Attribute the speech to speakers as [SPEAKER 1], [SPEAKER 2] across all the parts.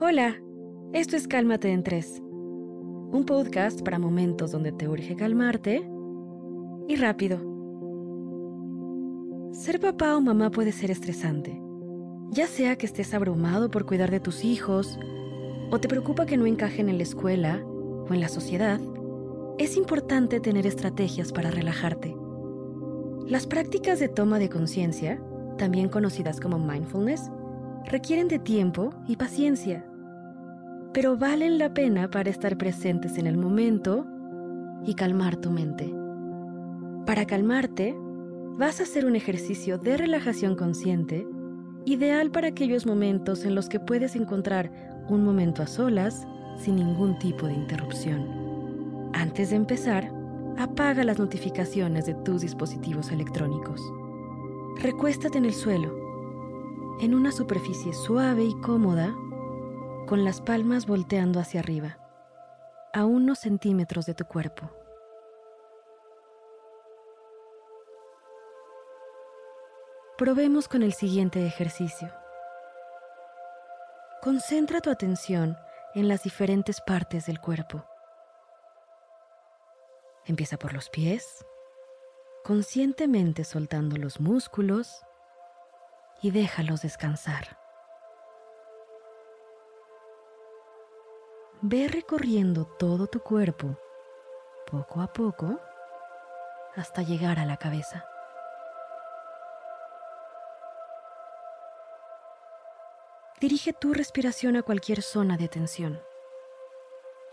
[SPEAKER 1] Hola, esto es Cálmate en Tres, un podcast para momentos donde te urge calmarte y rápido. Ser papá o mamá puede ser estresante, ya sea que estés abrumado por cuidar de tus hijos o te preocupa que no encajen en la escuela o en la sociedad. Es importante tener estrategias para relajarte. Las prácticas de toma de conciencia, también conocidas como mindfulness, requieren de tiempo y paciencia, pero valen la pena para estar presentes en el momento y calmar tu mente. Para calmarte, vas a hacer un ejercicio de relajación consciente, ideal para aquellos momentos en los que puedes encontrar un momento a solas sin ningún tipo de interrupción. Antes de empezar, apaga las notificaciones de tus dispositivos electrónicos. Recuéstate en el suelo en una superficie suave y cómoda, con las palmas volteando hacia arriba, a unos centímetros de tu cuerpo. Probemos con el siguiente ejercicio. Concentra tu atención en las diferentes partes del cuerpo. Empieza por los pies, conscientemente soltando los músculos, y déjalos descansar. Ve recorriendo todo tu cuerpo, poco a poco, hasta llegar a la cabeza. Dirige tu respiración a cualquier zona de tensión,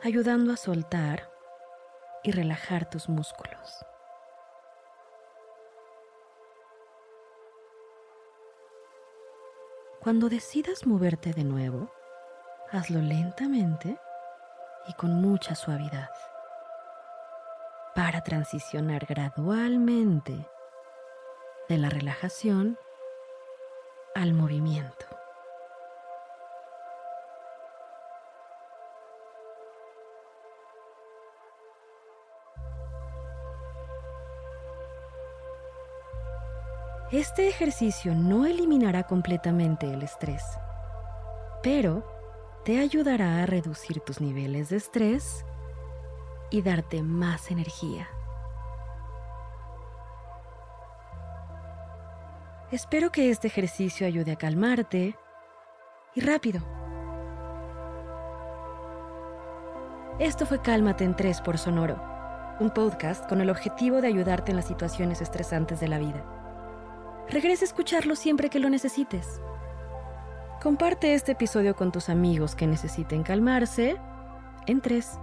[SPEAKER 1] ayudando a soltar y relajar tus músculos. Cuando decidas moverte de nuevo, hazlo lentamente y con mucha suavidad para transicionar gradualmente de la relajación al movimiento. Este ejercicio no eliminará completamente el estrés, pero te ayudará a reducir tus niveles de estrés y darte más energía. Espero que este ejercicio ayude a calmarte y rápido. Esto fue Cálmate en 3 por Sonoro, un podcast con el objetivo de ayudarte en las situaciones estresantes de la vida. Regresa a escucharlo siempre que lo necesites. Comparte este episodio con tus amigos que necesiten calmarse en tres.